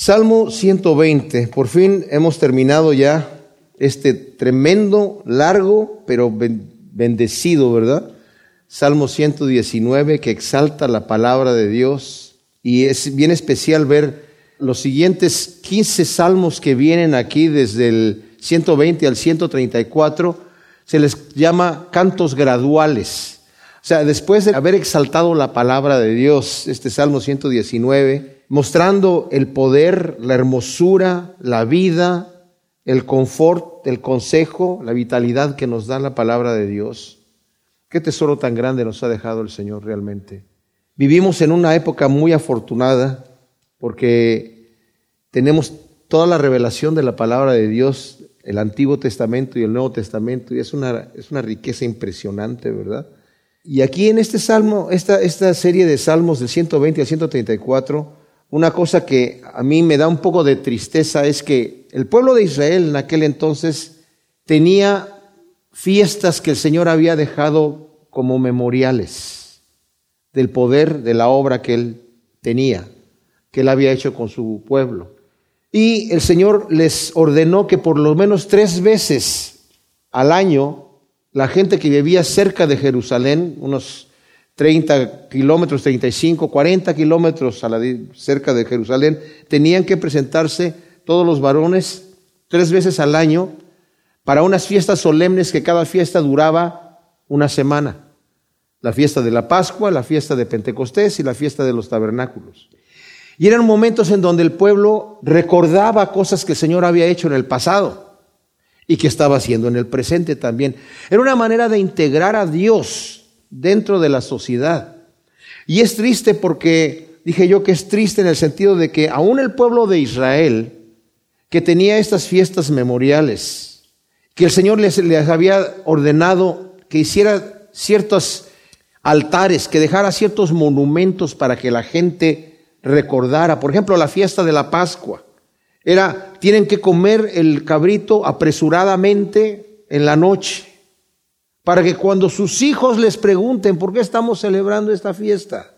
Salmo 120. Por fin hemos terminado ya este tremendo, largo, pero bendecido, ¿verdad? Salmo 119 que exalta la palabra de Dios. Y es bien especial ver los siguientes 15 salmos que vienen aquí desde el 120 al 134. Se les llama cantos graduales. O sea, después de haber exaltado la palabra de Dios, este Salmo 119, mostrando el poder, la hermosura, la vida, el confort, el consejo, la vitalidad que nos da la palabra de Dios. Qué tesoro tan grande nos ha dejado el Señor realmente. Vivimos en una época muy afortunada porque tenemos toda la revelación de la palabra de Dios, el Antiguo Testamento y el Nuevo Testamento, y es una, es una riqueza impresionante, ¿verdad? Y aquí en este salmo, esta, esta serie de salmos del 120 al 134, una cosa que a mí me da un poco de tristeza es que el pueblo de Israel en aquel entonces tenía fiestas que el Señor había dejado como memoriales del poder de la obra que él tenía, que él había hecho con su pueblo. Y el Señor les ordenó que por lo menos tres veces al año la gente que vivía cerca de Jerusalén, unos 30 kilómetros, 35, 40 kilómetros a la, cerca de Jerusalén, tenían que presentarse todos los varones tres veces al año para unas fiestas solemnes que cada fiesta duraba una semana. La fiesta de la Pascua, la fiesta de Pentecostés y la fiesta de los tabernáculos. Y eran momentos en donde el pueblo recordaba cosas que el Señor había hecho en el pasado y que estaba haciendo en el presente también. Era una manera de integrar a Dios dentro de la sociedad. Y es triste porque, dije yo que es triste en el sentido de que aún el pueblo de Israel, que tenía estas fiestas memoriales, que el Señor les, les había ordenado que hiciera ciertos altares, que dejara ciertos monumentos para que la gente recordara. Por ejemplo, la fiesta de la Pascua. Era, tienen que comer el cabrito apresuradamente en la noche para que cuando sus hijos les pregunten por qué estamos celebrando esta fiesta,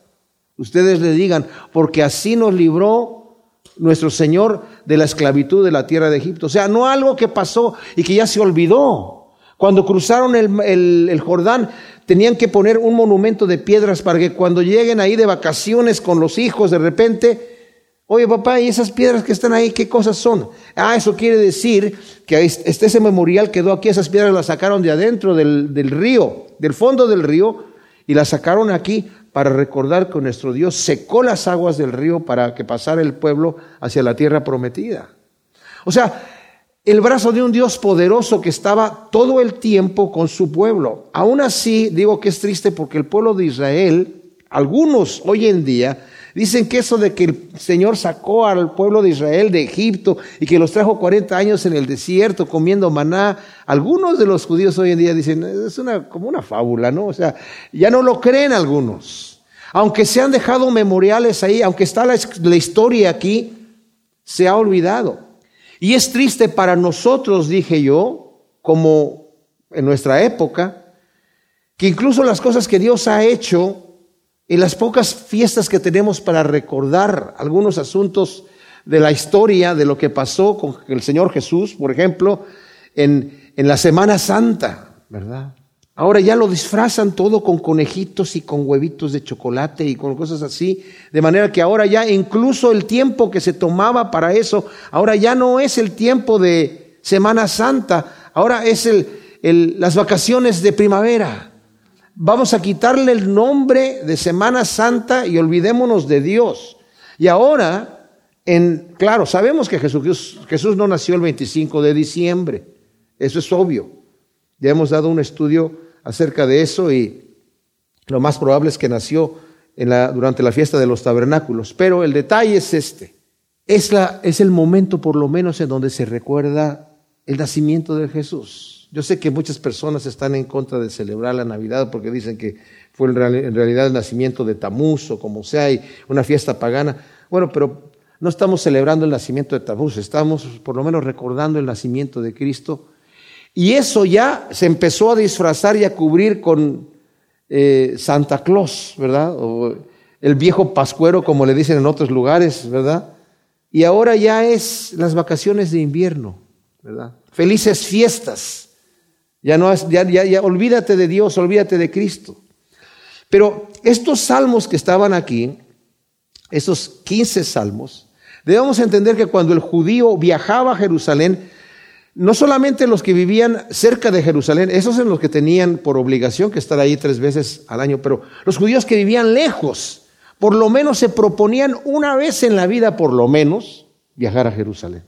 ustedes le digan, porque así nos libró nuestro Señor de la esclavitud de la tierra de Egipto. O sea, no algo que pasó y que ya se olvidó. Cuando cruzaron el, el Jordán, tenían que poner un monumento de piedras para que cuando lleguen ahí de vacaciones con los hijos, de repente Oye, papá, ¿y esas piedras que están ahí, qué cosas son? Ah, eso quiere decir que este, memorial quedó aquí, esas piedras las sacaron de adentro del, del río, del fondo del río, y las sacaron aquí para recordar que nuestro Dios secó las aguas del río para que pasara el pueblo hacia la tierra prometida. O sea, el brazo de un Dios poderoso que estaba todo el tiempo con su pueblo. Aún así, digo que es triste porque el pueblo de Israel, algunos hoy en día, Dicen que eso de que el Señor sacó al pueblo de Israel de Egipto y que los trajo 40 años en el desierto comiendo maná, algunos de los judíos hoy en día dicen, es una, como una fábula, ¿no? O sea, ya no lo creen algunos. Aunque se han dejado memoriales ahí, aunque está la, la historia aquí, se ha olvidado. Y es triste para nosotros, dije yo, como en nuestra época, que incluso las cosas que Dios ha hecho y las pocas fiestas que tenemos para recordar algunos asuntos de la historia, de lo que pasó con el Señor Jesús, por ejemplo, en, en la Semana Santa, ¿verdad? Ahora ya lo disfrazan todo con conejitos y con huevitos de chocolate y con cosas así, de manera que ahora ya incluso el tiempo que se tomaba para eso, ahora ya no es el tiempo de Semana Santa, ahora es el, el, las vacaciones de primavera vamos a quitarle el nombre de Semana Santa y olvidémonos de Dios. Y ahora, en, claro, sabemos que Jesús, Jesús no nació el 25 de diciembre, eso es obvio. Ya hemos dado un estudio acerca de eso y lo más probable es que nació en la, durante la fiesta de los tabernáculos. Pero el detalle es este. Es, la, es el momento por lo menos en donde se recuerda el nacimiento de Jesús. Yo sé que muchas personas están en contra de celebrar la Navidad porque dicen que fue en realidad el nacimiento de Tamuz o como sea, y una fiesta pagana. Bueno, pero no estamos celebrando el nacimiento de Tamuz, estamos por lo menos recordando el nacimiento de Cristo. Y eso ya se empezó a disfrazar y a cubrir con eh, Santa Claus, ¿verdad? O el viejo pascuero, como le dicen en otros lugares, ¿verdad? Y ahora ya es las vacaciones de invierno, ¿verdad? Felices fiestas. Ya no ya, ya, ya olvídate de Dios, olvídate de Cristo. Pero estos salmos que estaban aquí, esos 15 salmos, debemos entender que cuando el judío viajaba a Jerusalén, no solamente los que vivían cerca de Jerusalén, esos son los que tenían por obligación que estar ahí tres veces al año, pero los judíos que vivían lejos, por lo menos se proponían una vez en la vida, por lo menos, viajar a Jerusalén.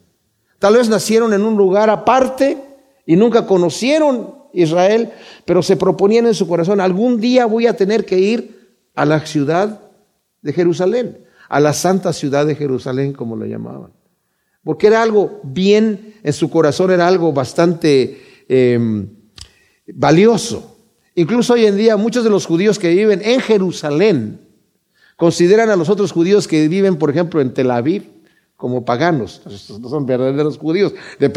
Tal vez nacieron en un lugar aparte y nunca conocieron Israel, pero se proponían en su corazón, algún día voy a tener que ir a la ciudad de Jerusalén, a la santa ciudad de Jerusalén, como lo llamaban. Porque era algo bien en su corazón, era algo bastante em, valioso. Incluso hoy en día muchos de los judíos que viven en Jerusalén consideran a los otros judíos que viven, por ejemplo, en Tel Aviv, como paganos. No son verdaderos judíos.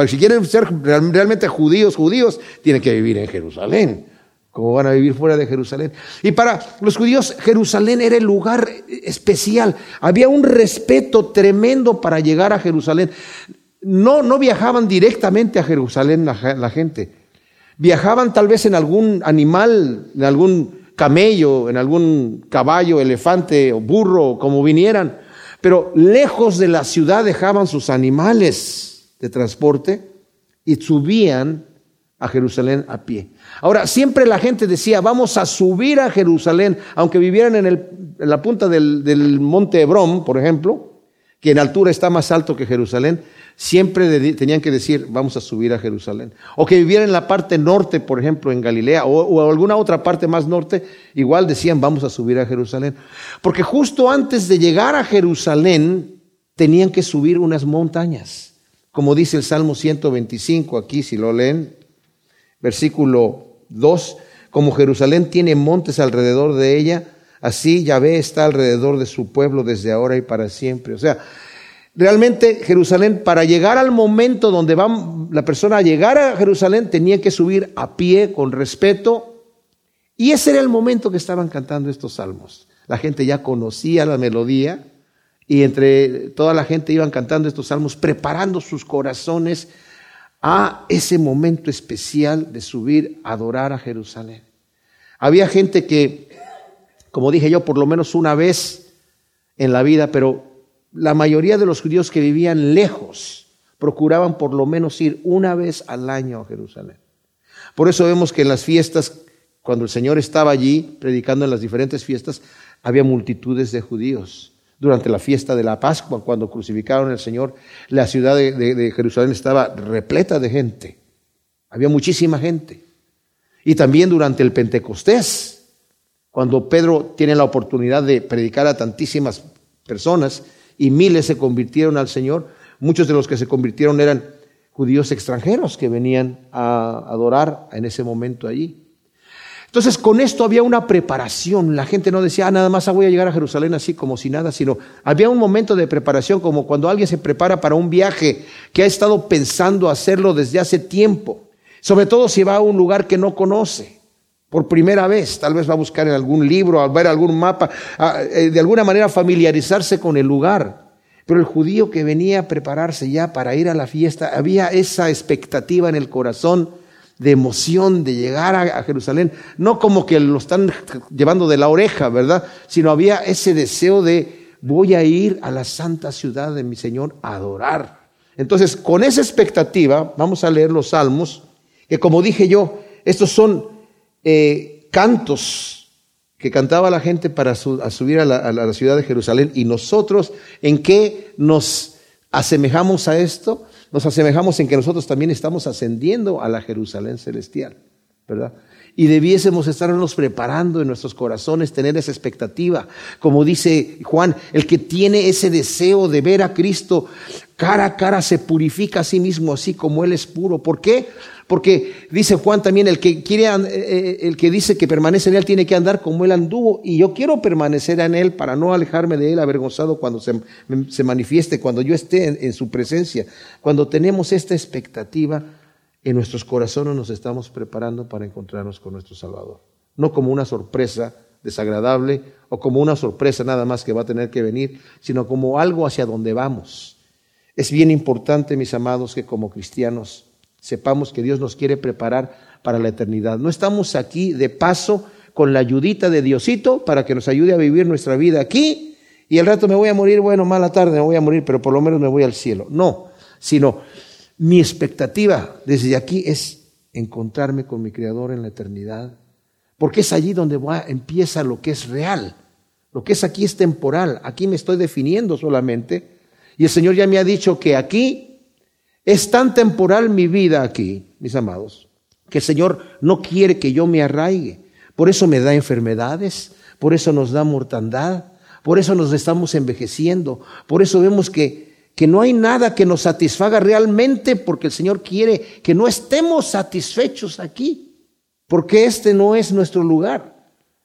Si quieren ser realmente judíos, judíos, tienen que vivir en Jerusalén. ¿Cómo van a vivir fuera de Jerusalén? Y para los judíos, Jerusalén era el lugar especial. Había un respeto tremendo para llegar a Jerusalén. No, no viajaban directamente a Jerusalén la gente. Viajaban tal vez en algún animal, en algún camello, en algún caballo, elefante o burro, como vinieran pero lejos de la ciudad dejaban sus animales de transporte y subían a Jerusalén a pie. Ahora, siempre la gente decía, vamos a subir a Jerusalén, aunque vivieran en, la punta del, del monte Hebrón, por ejemplo, que en altura está más alto que Jerusalén, siempre tenían que decir, vamos a subir a Jerusalén. O que vivieran en la parte norte, por ejemplo, en Galilea, o, alguna otra parte más norte, igual decían, vamos a subir a Jerusalén. Porque justo antes de llegar a Jerusalén, tenían que subir unas montañas. Como dice el Salmo 125, aquí si lo leen, versículo 2, como Jerusalén tiene montes alrededor de ella, Así Yahvé está alrededor de su pueblo desde ahora y para siempre. O sea, realmente Jerusalén, para llegar al momento donde va la persona a llegar a Jerusalén, tenía que subir a pie con respeto. Y ese era el momento que estaban cantando estos salmos. La gente ya conocía la melodía y entre toda la gente iban cantando estos salmos, preparando sus corazones a ese momento especial de subir a adorar a Jerusalén. Había gente que como dije yo, por lo menos una vez en la vida, pero la mayoría de los judíos que vivían lejos procuraban por lo menos ir una vez al año a Jerusalén. Por eso vemos que en las fiestas, cuando el Señor estaba allí predicando en las diferentes fiestas, había multitudes de judíos. Durante la fiesta de la Pascua, cuando crucificaron al Señor, la ciudad de, Jerusalén estaba repleta de gente. Había muchísima gente. Y también durante el Pentecostés, cuando Pedro tiene la oportunidad de predicar a tantísimas personas y miles se convirtieron al Señor, muchos de los que se convirtieron eran judíos extranjeros que venían a adorar en ese momento allí. Entonces con esto había una preparación, la gente no decía, ah, nada más voy a llegar a Jerusalén así como si nada, sino había un momento de preparación como cuando alguien se prepara para un viaje que ha estado pensando hacerlo desde hace tiempo, sobre todo si va a un lugar que no conoce por primera vez, tal vez va a buscar en algún libro, a ver algún mapa, eh, de alguna manera familiarizarse con el lugar. Pero el judío que venía a prepararse ya para ir a la fiesta, había esa expectativa en el corazón de emoción de llegar a, Jerusalén, no como que lo están llevando de la oreja, ¿verdad? Sino había ese deseo de voy a ir a la santa ciudad de mi Señor a adorar. Entonces, con esa expectativa, vamos a leer los salmos, que como dije yo, estos son eh, cantos que cantaba la gente para subir a la, ciudad de Jerusalén. Y nosotros, ¿en qué nos asemejamos a esto? Nos asemejamos en que nosotros también estamos ascendiendo a la Jerusalén celestial, ¿verdad? Y debiésemos estarnos preparando en nuestros corazones, tener esa expectativa. Como dice Juan, el que tiene ese deseo de ver a Cristo cara a cara se purifica a sí mismo, así como Él es puro. ¿Por qué? Porque dice Juan también, el que, quiere, eh, eh, el que dice que permanece en Él tiene que andar como Él anduvo. Y yo quiero permanecer en Él para no alejarme de Él avergonzado cuando se, se manifieste, cuando yo esté en, en su presencia. Cuando tenemos esta expectativa en nuestros corazones nos estamos preparando para encontrarnos con nuestro Salvador. No como una sorpresa desagradable o como una sorpresa nada más que va a tener que venir, sino como algo hacia donde vamos. Es bien importante, mis amados, que como cristianos sepamos que Dios nos quiere preparar para la eternidad. No estamos aquí de paso con la ayudita de Diosito para que nos ayude a vivir nuestra vida aquí y el rato me voy a morir, bueno, mala tarde me voy a morir, pero por lo menos me voy al cielo. No, sino mi expectativa desde aquí es encontrarme con mi Creador en la eternidad, porque es allí donde empieza lo que es real. Lo que es aquí es temporal, aquí me estoy definiendo solamente y el Señor ya me ha dicho que aquí es tan temporal mi vida aquí, mis amados, que el Señor no quiere que yo me arraigue. Por eso me da enfermedades, por eso nos da mortandad, por eso nos estamos envejeciendo, por eso vemos que, que no hay nada que nos satisfaga realmente porque el Señor quiere que no estemos satisfechos aquí, porque este no es nuestro lugar.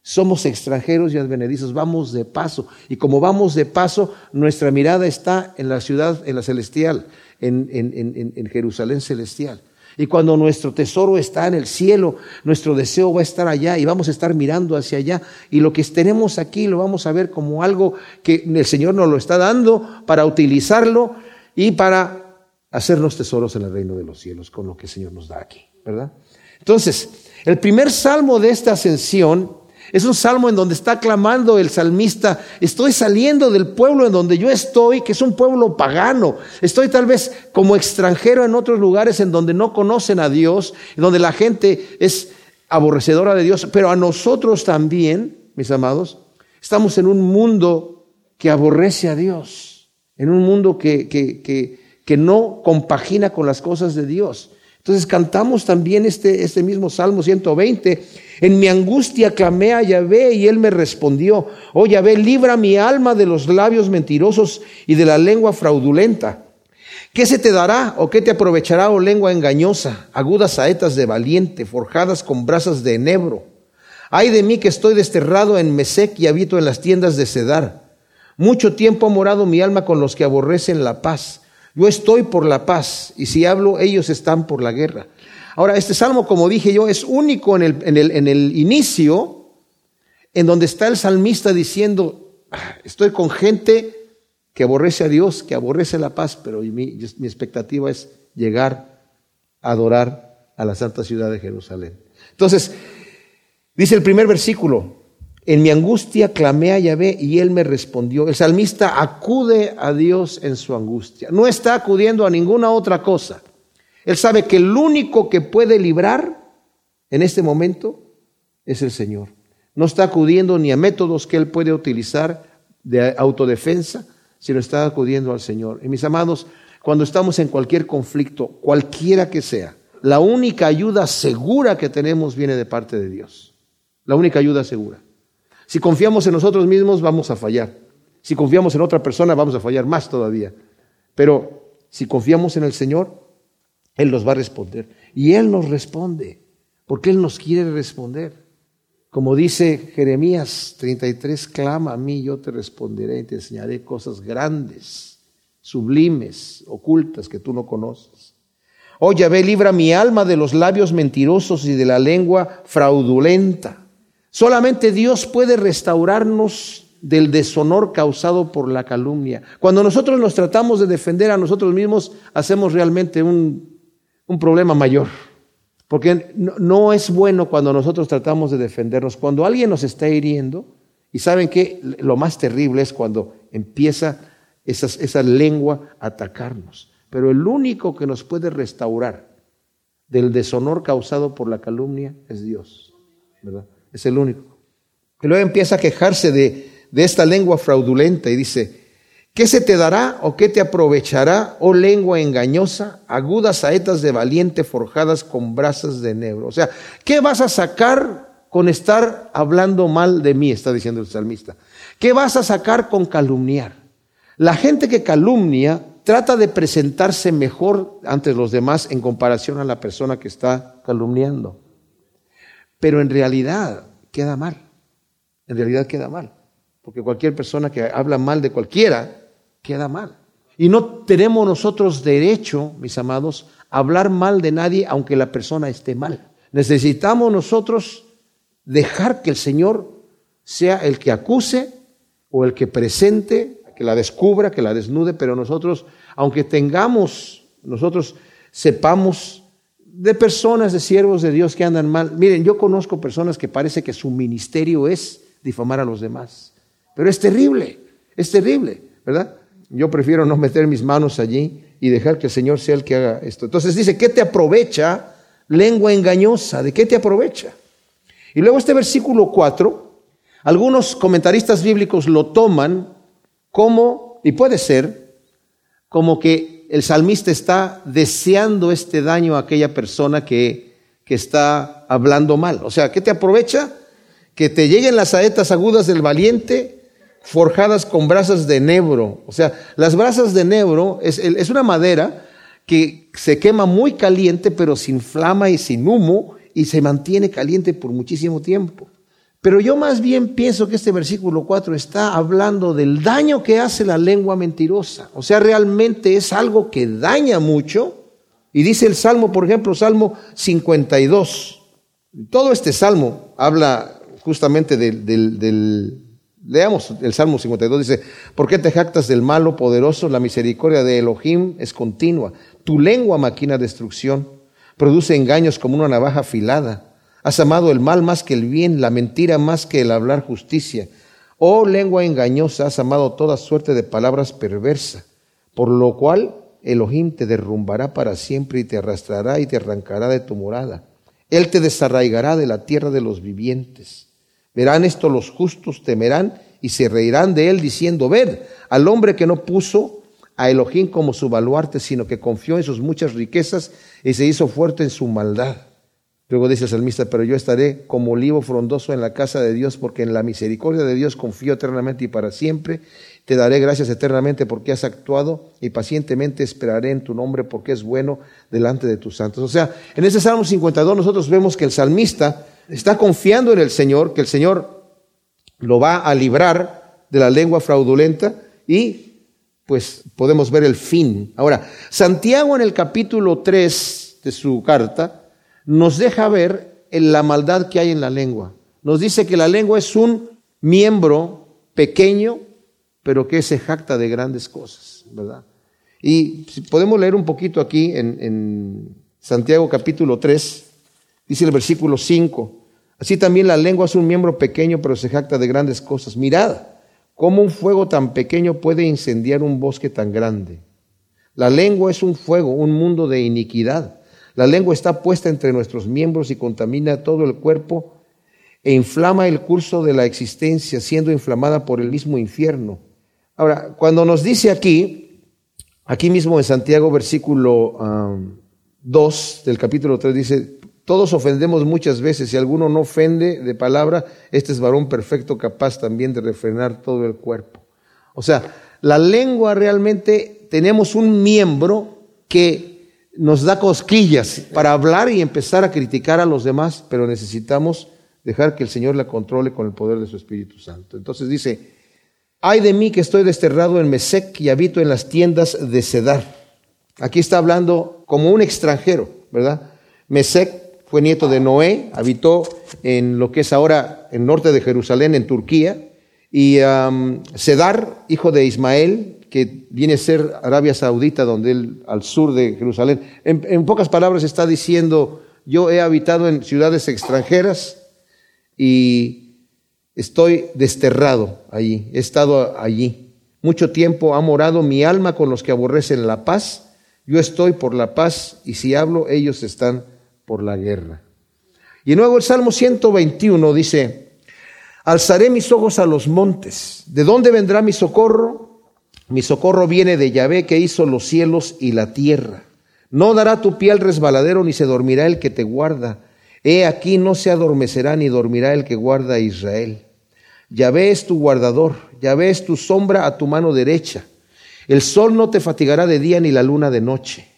Somos extranjeros y advenedizos, vamos de paso. Y como vamos de paso, nuestra mirada está en la ciudad, en la celestial, en, en, Jerusalén celestial. Y cuando nuestro tesoro está en el cielo, nuestro deseo va a estar allá y vamos a estar mirando hacia allá. Y lo que tenemos aquí lo vamos a ver como algo que el Señor nos lo está dando para utilizarlo y para hacernos tesoros en el reino de los cielos con lo que el Señor nos da aquí, ¿verdad? Entonces, el primer salmo de esta ascensión es un salmo en donde está clamando el salmista, estoy saliendo del pueblo en donde yo estoy, que es un pueblo pagano. Estoy tal vez como extranjero en otros lugares en donde no conocen a Dios, en donde la gente es aborrecedora de Dios, pero a nosotros también, mis amados, estamos en un mundo que aborrece a Dios, en un mundo que, que, que, que no compagina con las cosas de Dios. Entonces cantamos también este, este mismo Salmo 120. En mi angustia clamé a Yahvé y él me respondió. Oh Yahvé, libra mi alma de los labios mentirosos y de la lengua fraudulenta. ¿Qué se te dará o qué te aprovechará, oh lengua engañosa, agudas saetas de valiente, forjadas con brasas de enebro? Ay de mí que estoy desterrado en Mesec y habito en las tiendas de Cedar. Mucho tiempo ha morado mi alma con los que aborrecen la paz yo estoy por la paz y si hablo, ellos están por la guerra. Ahora, este salmo, como dije yo, es único en el, en el, inicio, en donde está el salmista diciendo, ah, estoy con gente que aborrece a Dios, que aborrece la paz, pero mi, mi expectativa es llegar a adorar a la santa ciudad de Jerusalén. Entonces, dice el primer versículo, en mi angustia clamé a Yahvé y él me respondió. El salmista acude a Dios en su angustia. No está acudiendo a ninguna otra cosa. Él sabe que el único que puede librar en este momento es el Señor. No está acudiendo ni a métodos que él puede utilizar de autodefensa, sino está acudiendo al Señor. Y mis amados, cuando estamos en cualquier conflicto, cualquiera que sea, la única ayuda segura que tenemos viene de parte de Dios. La única ayuda segura. Si confiamos en nosotros mismos, vamos a fallar. Si confiamos en otra persona, vamos a fallar más todavía. Pero si confiamos en el Señor, Él nos va a responder. Y Él nos responde, porque Él nos quiere responder. Como dice Jeremías 33, clama a mí, yo te responderé y te enseñaré cosas grandes, sublimes, ocultas que tú no conoces. Oh ve, libra mi alma de los labios mentirosos y de la lengua fraudulenta. Solamente Dios puede restaurarnos del deshonor causado por la calumnia. Cuando nosotros nos tratamos de defender a nosotros mismos, hacemos realmente un, problema mayor. Porque no, es bueno cuando nosotros tratamos de defendernos. Cuando alguien nos está hiriendo, y saben que lo más terrible es cuando empieza esa lengua a atacarnos. Pero el único que nos puede restaurar del deshonor causado por la calumnia es Dios. ¿verdad? Es el único. Y luego empieza a quejarse de, de esta lengua fraudulenta y dice, ¿qué se te dará o qué te aprovechará, oh lengua engañosa, agudas saetas de valiente forjadas con brasas de negro? O sea, ¿qué vas a sacar con estar hablando mal de mí? Está diciendo el salmista. ¿Qué vas a sacar con calumniar? La gente que calumnia trata de presentarse mejor ante los demás en comparación a la persona que está calumniando. Pero en realidad queda mal. En realidad queda mal. Porque cualquier persona que habla mal de cualquiera, queda mal. Y no tenemos nosotros derecho, mis amados, a hablar mal de nadie aunque la persona esté mal. Necesitamos nosotros dejar que el Señor sea el que acuse o el que presente, que la descubra, que la desnude, pero nosotros, aunque tengamos, nosotros sepamos de personas, de siervos de Dios que andan mal. Miren, yo conozco personas que parece que su ministerio es difamar a los demás. Pero es terrible, es terrible, ¿verdad? Yo prefiero no meter mis manos allí y dejar que el Señor sea el que haga esto. Entonces dice, ¿qué te aprovecha lengua engañosa? ¿De qué te aprovecha? Y luego este versículo 4, algunos comentaristas bíblicos lo toman como, y puede ser, como que el salmista está deseando este daño a aquella persona que, que está hablando mal. O sea, ¿qué te aprovecha? Que te lleguen las saetas agudas del valiente forjadas con brasas de nebro. O sea, las brasas de nebro es, es una madera que se quema muy caliente, pero sin flama y sin humo, y se mantiene caliente por muchísimo tiempo. Pero yo más bien pienso que este versículo 4 está hablando del daño que hace la lengua mentirosa. O sea, realmente es algo que daña mucho. Y dice el Salmo, por ejemplo, Salmo 52. Todo este Salmo habla justamente del, del Leamos el Salmo 52, dice, ¿por qué te jactas del malo poderoso? La misericordia de Elohim es continua. Tu lengua maquina destrucción, produce engaños como una navaja afilada. Has amado el mal más que el bien, la mentira más que el hablar justicia. Oh lengua engañosa, has amado toda suerte de palabras perversas, por lo cual Elohim te derrumbará para siempre y te arrastrará y te arrancará de tu morada. Él te desarraigará de la tierra de los vivientes. Verán esto los justos, temerán y se reirán de él diciendo, ved, al hombre que no puso a Elohim como su baluarte, sino que confió en sus muchas riquezas y se hizo fuerte en su maldad. Luego dice el salmista, pero yo estaré como olivo frondoso en la casa de Dios, porque en la misericordia de Dios confío eternamente y para siempre. Te daré gracias eternamente porque has actuado y pacientemente esperaré en tu nombre porque es bueno delante de tus santos. O sea, en ese Salmo 52 nosotros vemos que el salmista está confiando en el Señor, que el Señor lo va a librar de la lengua fraudulenta y pues podemos ver el fin. Ahora, Santiago en el capítulo 3 de su carta nos deja ver la maldad que hay en la lengua. Nos dice que la lengua es un miembro pequeño, pero que se jacta de grandes cosas, ¿verdad? Y si podemos leer un poquito aquí en, en Santiago capítulo 3, dice el versículo 5, Así también la lengua es un miembro pequeño, pero se jacta de grandes cosas. Mirad, cómo un fuego tan pequeño puede incendiar un bosque tan grande. La lengua es un fuego, un mundo de iniquidad. La lengua está puesta entre nuestros miembros y contamina todo el cuerpo e inflama el curso de la existencia, siendo inflamada por el mismo infierno. Ahora, cuando nos dice aquí, aquí mismo en Santiago, versículo 2 um, del capítulo 3, dice, todos ofendemos muchas veces. Si alguno no ofende de palabra, este es varón perfecto, capaz también de refrenar todo el cuerpo. O sea, la lengua realmente tenemos un miembro que nos da cosquillas para hablar y empezar a criticar a los demás, pero necesitamos dejar que el Señor la controle con el poder de su Espíritu Santo. Entonces dice, ay de mí que estoy desterrado en Mesec y habito en las tiendas de Cedar. Aquí está hablando como un extranjero, ¿verdad? Mesec fue nieto de Noé, habitó en lo que es ahora el norte de Jerusalén, en Turquía, y Sedar, hijo de Ismael, que viene a ser Arabia Saudita, donde él, al sur de Jerusalén. En, pocas palabras está diciendo, yo he habitado en ciudades extranjeras y estoy desterrado allí, he estado allí. Mucho tiempo ha morado mi alma con los que aborrecen la paz. Yo estoy por la paz y si hablo, ellos están por la guerra. Y luego el Salmo 121 dice, alzaré mis ojos a los montes. ¿De dónde vendrá mi socorro? Mi socorro viene de Yahvé que hizo los cielos y la tierra. No dará tu pie al resbaladero ni se dormirá el que te guarda. He aquí no se adormecerá ni dormirá el que guarda a Israel. Yahvé es tu guardador, Yahvé es tu sombra a tu mano derecha. El sol no te fatigará de día ni la luna de noche.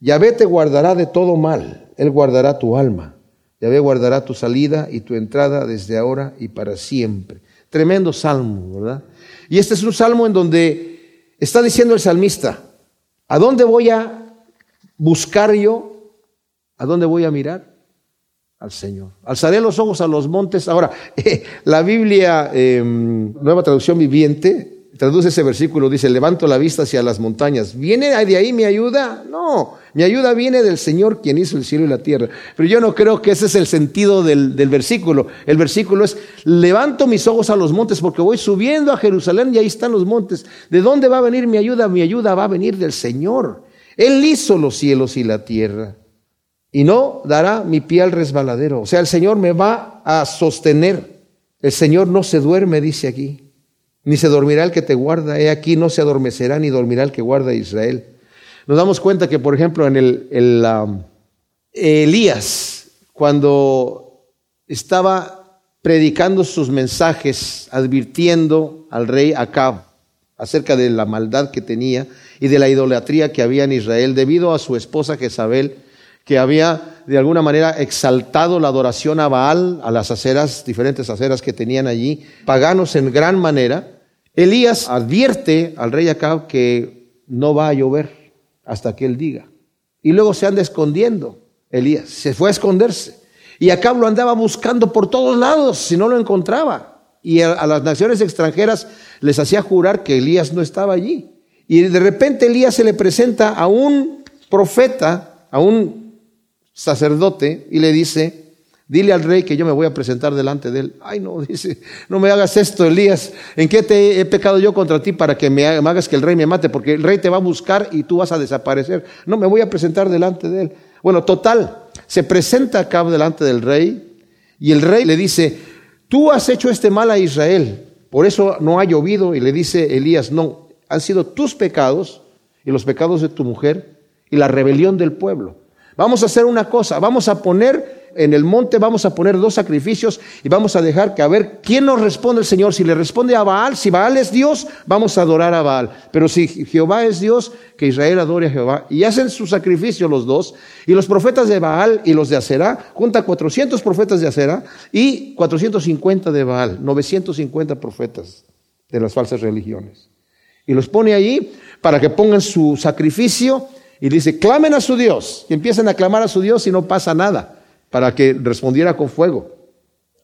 Yahvé te guardará de todo mal él guardará tu alma. Yahvé guardará tu salida y tu entrada desde ahora y para siempre. Tremendo salmo, ¿verdad? Y este es un salmo en donde está diciendo el salmista, ¿a dónde voy a buscar yo? ¿A dónde voy a mirar? Al Señor. Alzaré los ojos a los montes. Ahora, la Biblia, em, nueva traducción viviente, traduce ese versículo, dice, levanto la vista hacia las montañas. ¿Viene de ahí mi ayuda? No, mi ayuda viene del Señor quien hizo el cielo y la tierra. Pero yo no creo que ese es el sentido del, del versículo. El versículo es, levanto mis ojos a los montes porque voy subiendo a Jerusalén y ahí están los montes. ¿De dónde va a venir mi ayuda? Mi ayuda va a venir del Señor. Él hizo los cielos y la tierra. Y no dará mi pie al resbaladero. O sea, el Señor me va a sostener. El Señor no se duerme, dice aquí ni se dormirá el que te guarda. He aquí no se adormecerá ni dormirá el que guarda a Israel. Nos damos cuenta que, por ejemplo, en el, um, Elías, cuando estaba predicando sus mensajes, advirtiendo al rey Acab acerca de la maldad que tenía y de la idolatría que había en Israel, debido a su esposa Jezabel, que había de alguna manera exaltado la adoración a Baal, a las aceras, diferentes aceras que tenían allí, paganos en gran manera, Elías advierte al rey Acab que no va a llover hasta que él diga. Y luego se anda escondiendo. Elías se fue a esconderse. Y Acab lo andaba buscando por todos lados si no lo encontraba. Y a, a las naciones extranjeras les hacía jurar que Elías no estaba allí. Y de repente Elías se le presenta a un profeta, a un sacerdote y le dice, dile al rey que yo me voy a presentar delante de él. Ay, no, dice, no me hagas esto, Elías. ¿En qué te he pecado yo contra ti para que me hagas que el rey me mate? Porque el rey te va a buscar y tú vas a desaparecer. No, me voy a presentar delante de él. Bueno, total, se presenta acá delante del rey y el rey le dice, tú has hecho este mal a Israel, por eso no ha llovido. Y le dice Elías, no, han sido tus pecados y los pecados de tu mujer y la rebelión del pueblo. Vamos a hacer una cosa, vamos a poner en el monte, vamos a poner dos sacrificios y vamos a dejar que a ver quién nos responde el Señor. Si le responde a Baal, si Baal es Dios, vamos a adorar a Baal. Pero si Jehová es Dios, que Israel adore a Jehová. Y hacen su sacrificio los dos. Y los profetas de Baal y los de Aserá, junta 400 profetas de Aserá y 450 de Baal, 950 profetas de las falsas religiones. Y los pone allí para que pongan su sacrificio y dice, clamen a su Dios. Y empiezan a clamar a su Dios y no pasa nada, para que respondiera con fuego.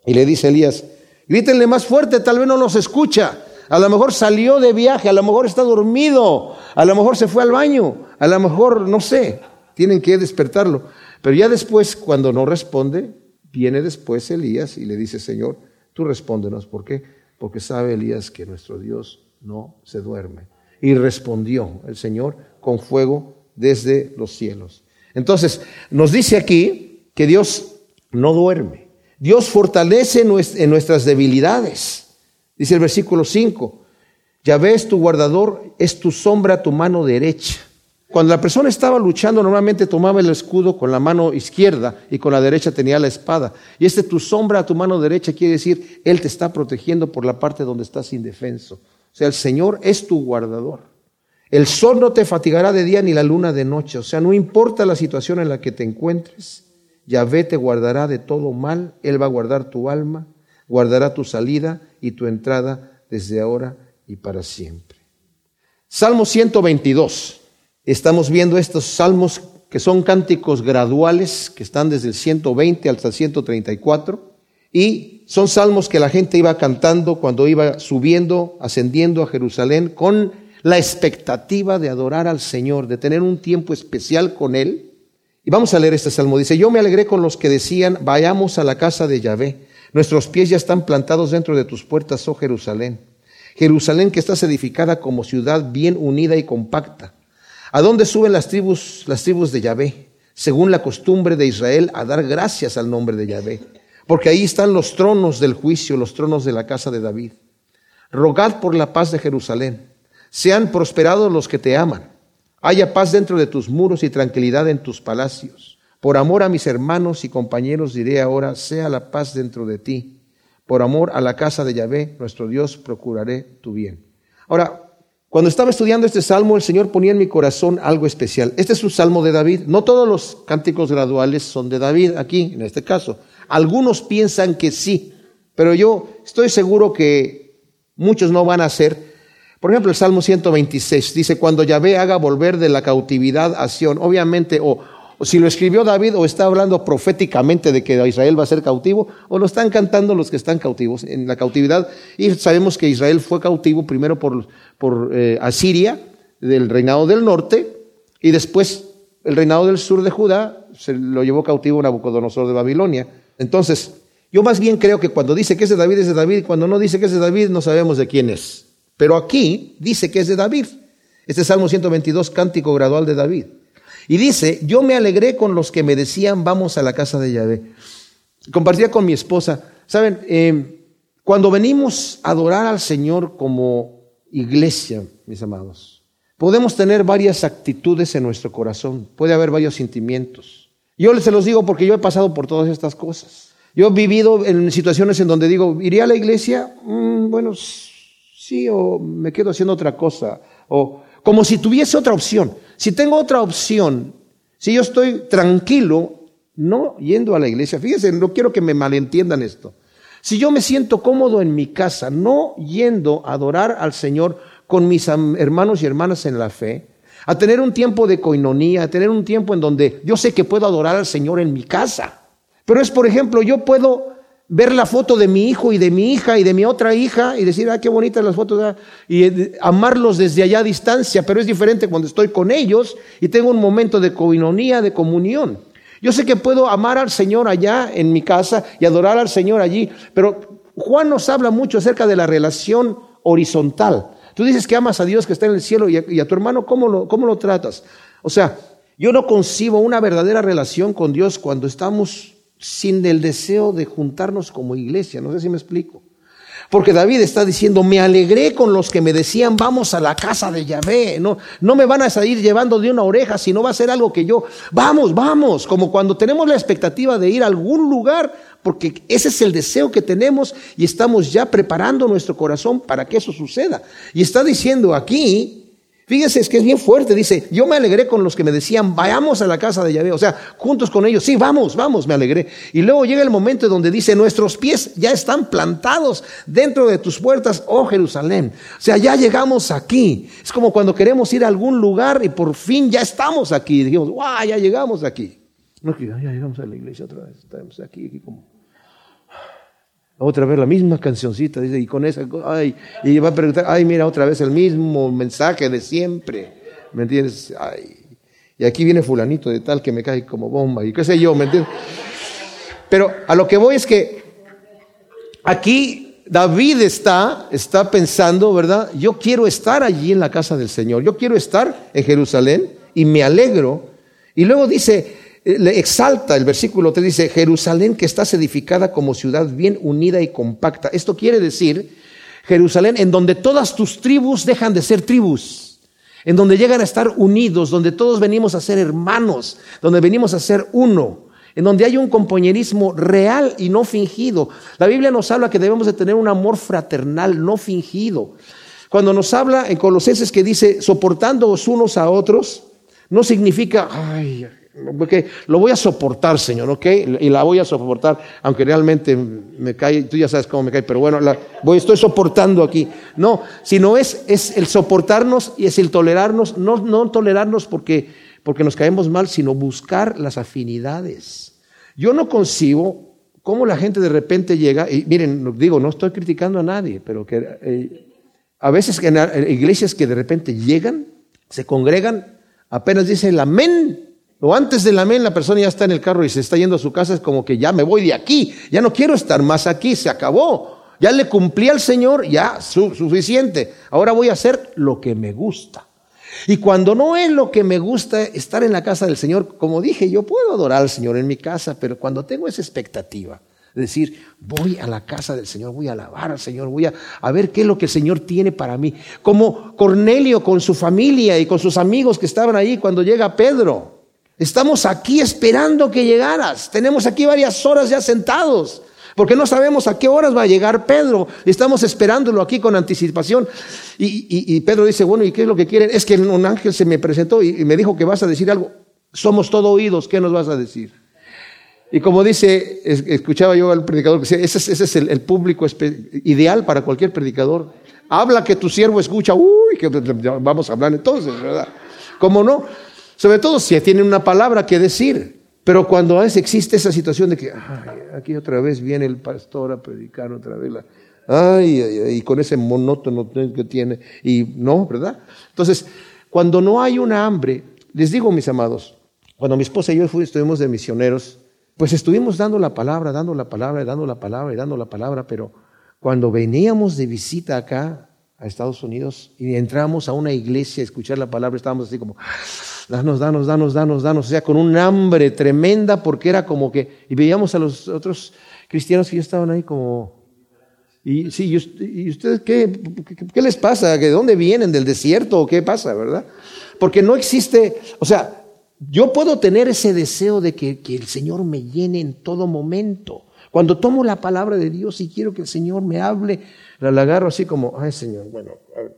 Y le dice Elías, grítenle más fuerte, tal vez no los escucha. A lo mejor salió de viaje, a lo mejor está dormido, a lo mejor se fue al baño, a lo mejor, no sé, tienen que despertarlo. Pero ya después, cuando no responde, viene después Elías y le dice, Señor, tú respóndenos. ¿Por qué? Porque sabe Elías que nuestro Dios no se duerme. Y respondió el Señor con fuego desde los cielos. Entonces, nos dice aquí que Dios no duerme. Dios fortalece en nuestras debilidades. Dice el versículo 5, ya ves tu guardador, es tu sombra, tu mano derecha. Cuando la persona estaba luchando, normalmente tomaba el escudo con la mano izquierda y con la derecha tenía la espada. Y este tu sombra, tu mano derecha, quiere decir, Él te está protegiendo por la parte donde estás indefenso. O sea, el Señor es tu guardador. El sol no te fatigará de día ni la luna de noche. O sea, no importa la situación en la que te encuentres, Yahvé te guardará de todo mal. Él va a guardar tu alma, guardará tu salida y tu entrada desde ahora y para siempre. Salmo 122. Estamos viendo estos salmos que son cánticos graduales, que están desde el 120 hasta el 134. Y son salmos que la gente iba cantando cuando iba subiendo, ascendiendo a Jerusalén con la expectativa de adorar al Señor, de tener un tiempo especial con Él. Y vamos a leer este salmo. Dice, yo me alegré con los que decían, vayamos a la casa de Yahvé. Nuestros pies ya están plantados dentro de tus puertas, oh Jerusalén. Jerusalén que estás edificada como ciudad bien unida y compacta. ¿A dónde suben las tribus, las tribus de Yahvé? Según la costumbre de Israel, a dar gracias al nombre de Yahvé. Porque ahí están los tronos del juicio, los tronos de la casa de David. Rogad por la paz de Jerusalén sean prosperados los que te aman. Haya paz dentro de tus muros y tranquilidad en tus palacios. Por amor a mis hermanos y compañeros diré ahora, sea la paz dentro de ti. Por amor a la casa de Yahvé, nuestro Dios, procuraré tu bien. Ahora, cuando estaba estudiando este salmo, el Señor ponía en mi corazón algo especial. Este es un salmo de David. No todos los cánticos graduales son de David aquí, en este caso. Algunos piensan que sí, pero yo estoy seguro que muchos no van a ser por ejemplo, el Salmo 126 dice, cuando Yahvé haga volver de la cautividad a Sión, obviamente, o, si lo escribió David o está hablando proféticamente de que Israel va a ser cautivo, o lo están cantando los que están cautivos en la cautividad. Y sabemos que Israel fue cautivo primero por, por eh, Asiria, del reinado del norte, y después el reinado del sur de Judá se lo llevó cautivo Nabucodonosor de Babilonia. Entonces, yo más bien creo que cuando dice que es de David es de David, cuando no dice que es de David no sabemos de quién es. Pero aquí dice que es de David. Este Salmo 122, cántico gradual de David. Y dice, yo me alegré con los que me decían, vamos a la casa de Yahvé. Compartía con mi esposa, saben, eh, cuando venimos a adorar al Señor como iglesia, mis amados, podemos tener varias actitudes en nuestro corazón, puede haber varios sentimientos. Yo se los digo porque yo he pasado por todas estas cosas. Yo he vivido en situaciones en donde digo, ¿iría a la iglesia? Mm, bueno, sí, o me quedo haciendo otra cosa. O como si tuviese otra opción. Si tengo otra opción, si yo estoy tranquilo, no yendo a la iglesia, fíjense, no quiero que me malentiendan esto. Si yo me siento cómodo en mi casa, no yendo a adorar al Señor con mis hermanos y hermanas en la fe, a tener un tiempo de coinonía, a tener un tiempo en donde yo sé que puedo adorar al Señor en mi casa. Pero es, por ejemplo, yo puedo ver la foto de mi hijo y de mi hija y de mi otra hija y decir, ah, qué bonitas las fotos, ah", y eh, amarlos desde allá a distancia, pero es diferente cuando estoy con ellos y tengo un momento de coinonía, de comunión. Yo sé que puedo amar al Señor allá en mi casa y adorar al Señor allí, pero Juan nos habla mucho acerca de la relación horizontal. Tú dices que amas a Dios que está en el cielo y a, tu hermano, ¿cómo ¿cómo lo tratas? O sea, yo no concibo una verdadera relación con Dios cuando estamos sin el deseo de juntarnos como iglesia. No sé si me explico. Porque David está diciendo, me alegré con los que me decían, vamos a la casa de Yahvé. No, no me van a salir llevando de una oreja, sino va a ser algo que yo, vamos, vamos, como cuando tenemos la expectativa de ir a algún lugar, porque ese es el deseo que tenemos y estamos ya preparando nuestro corazón para que eso suceda. Y está diciendo aquí, Fíjense, es que es bien fuerte. Dice, yo me alegré con los que me decían, vayamos a la casa de Yahvé. O sea, juntos con ellos, sí, vamos, vamos, me alegré. Y luego llega el momento donde dice, nuestros pies ya están plantados dentro de tus puertas, oh Jerusalén. O sea, ya llegamos aquí. Es como cuando queremos ir a algún lugar y por fin ya estamos aquí. Dijimos, guau, ya llegamos aquí. No, que ya llegamos a la iglesia otra vez. Estamos aquí, aquí como otra vez la misma cancioncita, dice, y con esa, ay, y va a preguntar, ay, mira, otra vez el mismo mensaje de siempre, ¿me entiendes? Ay, y aquí viene fulanito de tal que me cae como bomba, y qué sé yo, ¿me entiendes? Pero a lo que voy es que aquí David está, está pensando, ¿verdad? Yo quiero estar allí en la casa del Señor, yo quiero estar en Jerusalén y me alegro. Y luego dice, le exalta, el versículo 3 dice, Jerusalén que estás edificada como ciudad bien unida y compacta. Esto quiere decir, Jerusalén en donde todas tus tribus dejan de ser tribus, en donde llegan a estar unidos, donde todos venimos a ser hermanos, donde venimos a ser uno, en donde hay un compañerismo real y no fingido. La Biblia nos habla que debemos de tener un amor fraternal, no fingido. Cuando nos habla en Colosenses que dice, soportándoos unos a otros, no significa, ay, porque lo voy a soportar, Señor, ¿ok? Y la voy a soportar, aunque realmente me cae, tú ya sabes cómo me cae, pero bueno, voy, estoy soportando aquí. No, sino es, es el soportarnos y es el tolerarnos, no, no tolerarnos porque, porque nos caemos mal, sino buscar las afinidades. Yo no concibo cómo la gente de repente llega, y miren, digo, no estoy criticando a nadie, pero que eh, a veces en iglesias que de repente llegan, se congregan, apenas dicen el amén o antes del amén, la persona ya está en el carro y se está yendo a su casa, es como que ya me voy de aquí, ya no quiero estar más aquí, se acabó. Ya le cumplí al Señor, ya suficiente. Ahora voy a hacer lo que me gusta. Y cuando no es lo que me gusta estar en la casa del Señor, como dije, yo puedo adorar al Señor en mi casa, pero cuando tengo esa expectativa, de decir, voy a la casa del Señor, voy a alabar al Señor, voy a, a, ver qué es lo que el Señor tiene para mí. Como Cornelio con su familia y con sus amigos que estaban ahí cuando llega Pedro. Estamos aquí esperando que llegaras. Tenemos aquí varias horas ya sentados. Porque no sabemos a qué horas va a llegar Pedro. Estamos esperándolo aquí con anticipación. Y, Pedro dice, bueno, ¿y qué es lo que quieren? Es que un ángel se me presentó y, me dijo que vas a decir algo. Somos todo oídos, ¿qué nos vas a decir? Y como dice, escuchaba yo al predicador, ese es, ese es el, público ideal para cualquier predicador. Habla que tu siervo escucha, uy, que vamos a hablar entonces, ¿verdad? ¿Cómo no? Sobre todo si tienen una palabra que decir. Pero cuando existe esa situación de que, ay, aquí otra vez viene el pastor a predicar otra vez, la, ay, y con ese monótono que tiene, y no, ¿verdad? Entonces, cuando no hay una hambre, les digo, mis amados, cuando mi esposa y yo fuimos, estuvimos de misioneros, pues estuvimos dando la palabra, dando la palabra, dando la palabra, dando la palabra, pero cuando veníamos de visita acá a Estados Unidos y entramos a una iglesia a escuchar la palabra, estábamos así como, danos, danos, danos, danos, danos, o sea, con un hambre tremenda porque era como que, y veíamos a los otros cristianos que ya estaban ahí como, y sí, ¿y ustedes qué, qué les pasa? ¿De dónde vienen? ¿Del desierto o qué pasa, verdad? Porque no existe, o sea, yo puedo tener ese deseo de que, que el Señor me llene en todo momento. Cuando tomo la palabra de Dios y quiero que el Señor me hable, la agarro así como, ay Señor, bueno,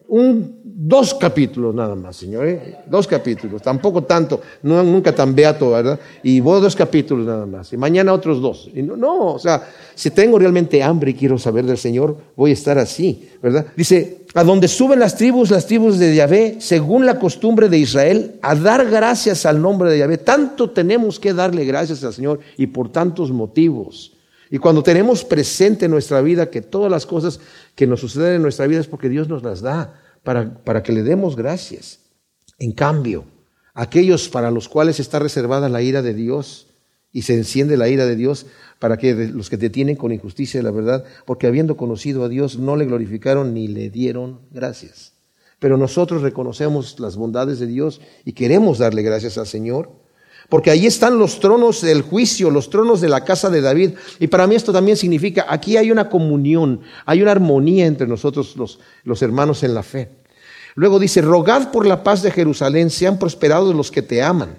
un, dos capítulos nada más, Señor, ¿eh? dos capítulos, tampoco tanto, nunca tan beato, ¿verdad? Y voy dos capítulos nada más, y mañana otros dos. No, no, o sea, si tengo realmente hambre y quiero saber del Señor, voy a estar así, ¿verdad? Dice, a donde suben las tribus, las tribus de Yahvé, según la costumbre de Israel, a dar gracias al nombre de Yahvé. Tanto tenemos que darle gracias al Señor y por tantos motivos. Y cuando tenemos presente en nuestra vida que todas las cosas que nos suceden en nuestra vida es porque Dios nos las da para, para que le demos gracias. En cambio, aquellos para los cuales está reservada la ira de Dios y se enciende la ira de Dios para que los que detienen con injusticia la verdad, porque habiendo conocido a Dios no le glorificaron ni le dieron gracias. Pero nosotros reconocemos las bondades de Dios y queremos darle gracias al Señor porque ahí están los tronos del juicio, los tronos de la casa de David. Y para mí esto también significa, aquí hay una comunión, hay una armonía entre nosotros los, los hermanos en la fe. Luego dice, rogad por la paz de Jerusalén, sean prosperados los que te aman.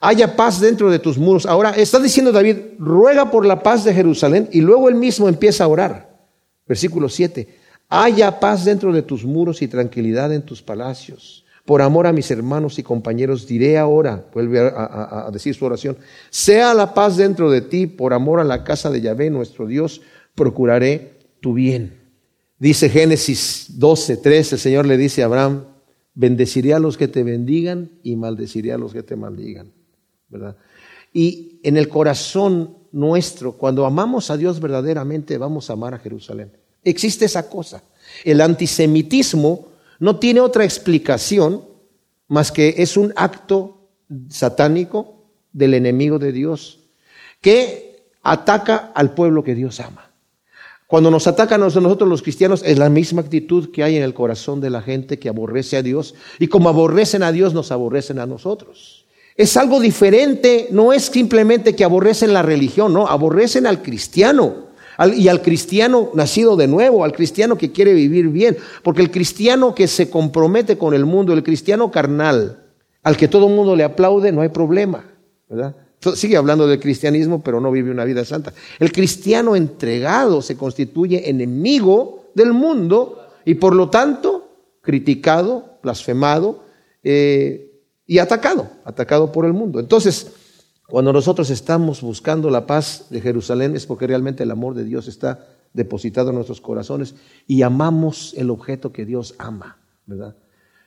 Haya paz dentro de tus muros. Ahora está diciendo David, ruega por la paz de Jerusalén y luego él mismo empieza a orar. Versículo 7, haya paz dentro de tus muros y tranquilidad en tus palacios. Por amor a mis hermanos y compañeros, diré ahora, vuelve a, decir su oración, sea la paz dentro de ti, por amor a la casa de Yahvé, nuestro Dios, procuraré tu bien. Dice Génesis 12, 3, el Señor le dice a Abraham, bendeciré a los que te bendigan y maldeciré a los que te maldigan. ¿verdad? Y en el corazón nuestro, cuando amamos a Dios verdaderamente, vamos a amar a Jerusalén. Existe esa cosa. El antisemitismo no tiene otra explicación más que es un acto satánico del enemigo de Dios que ataca al pueblo que Dios ama. Cuando nos atacan a nosotros los cristianos es la misma actitud que hay en el corazón de la gente que aborrece a Dios y como aborrecen a Dios nos aborrecen a nosotros. Es algo diferente, no es simplemente que aborrecen la religión, no, aborrecen al cristiano y al cristiano nacido de nuevo, al cristiano que quiere vivir bien, porque el cristiano que se compromete con el mundo, el cristiano carnal, al que todo el mundo le aplaude, no hay problema, ¿verdad? Sigue hablando del cristianismo, pero no vive una vida santa. El cristiano entregado se constituye enemigo del mundo y por lo tanto criticado, blasfemado eh, y atacado, atacado por el mundo. Entonces, cuando nosotros estamos buscando la paz de Jerusalén es porque realmente el amor de Dios está depositado en nuestros corazones y amamos el objeto que Dios ama, ¿verdad?